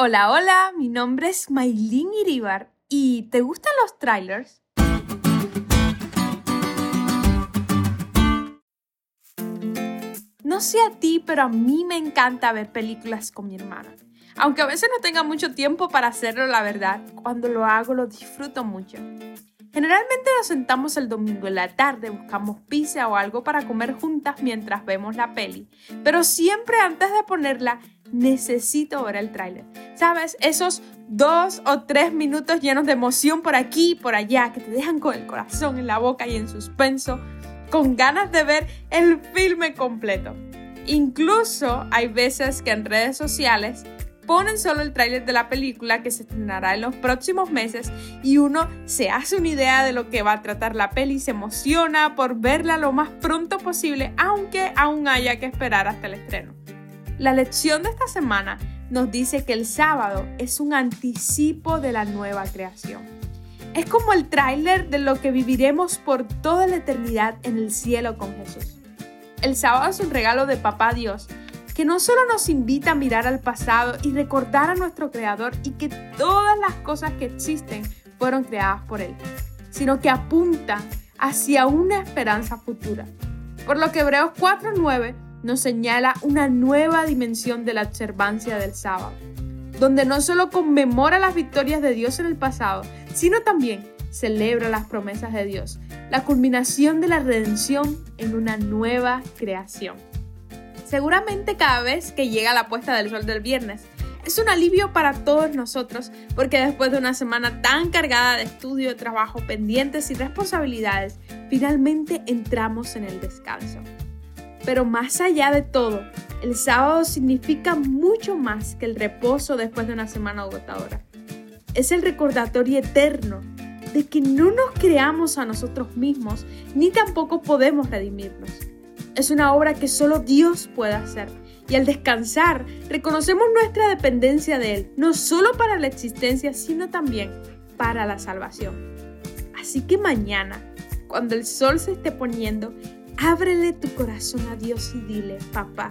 Hola, hola, mi nombre es Maylin Iribar y ¿te gustan los trailers? No sé a ti, pero a mí me encanta ver películas con mi hermana. Aunque a veces no tenga mucho tiempo para hacerlo, la verdad, cuando lo hago lo disfruto mucho. Generalmente nos sentamos el domingo en la tarde, buscamos pizza o algo para comer juntas mientras vemos la peli, pero siempre antes de ponerla necesito ver el tráiler. ¿Sabes? Esos dos o tres minutos llenos de emoción por aquí y por allá que te dejan con el corazón en la boca y en suspenso, con ganas de ver el filme completo. Incluso hay veces que en redes sociales ponen solo el tráiler de la película que se estrenará en los próximos meses y uno se hace una idea de lo que va a tratar la peli y se emociona por verla lo más pronto posible, aunque aún haya que esperar hasta el estreno. La lección de esta semana nos dice que el sábado es un anticipo de la nueva creación. Es como el tráiler de lo que viviremos por toda la eternidad en el cielo con Jesús. El sábado es un regalo de Papá Dios que no solo nos invita a mirar al pasado y recordar a nuestro Creador y que todas las cosas que existen fueron creadas por Él, sino que apunta hacia una esperanza futura. Por lo que Hebreos 4.9 nos señala una nueva dimensión de la observancia del sábado, donde no solo conmemora las victorias de Dios en el pasado, sino también celebra las promesas de Dios, la culminación de la redención en una nueva creación. Seguramente cada vez que llega la puesta del sol del viernes, es un alivio para todos nosotros porque después de una semana tan cargada de estudio, trabajo, pendientes y responsabilidades, finalmente entramos en el descanso. Pero más allá de todo, el sábado significa mucho más que el reposo después de una semana agotadora. Es el recordatorio eterno de que no nos creamos a nosotros mismos ni tampoco podemos redimirnos es una obra que solo Dios puede hacer. Y al descansar, reconocemos nuestra dependencia de Él, no solo para la existencia, sino también para la salvación. Así que mañana, cuando el sol se esté poniendo, ábrele tu corazón a Dios y dile, papá,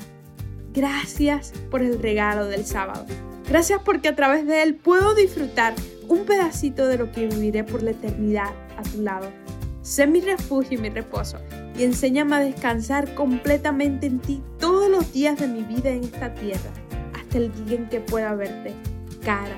gracias por el regalo del sábado. Gracias porque a través de Él puedo disfrutar un pedacito de lo que viviré por la eternidad a tu lado. Sé mi refugio y mi reposo y enséñame a descansar completamente en ti todos los días de mi vida en esta tierra, hasta el día en que pueda verte cara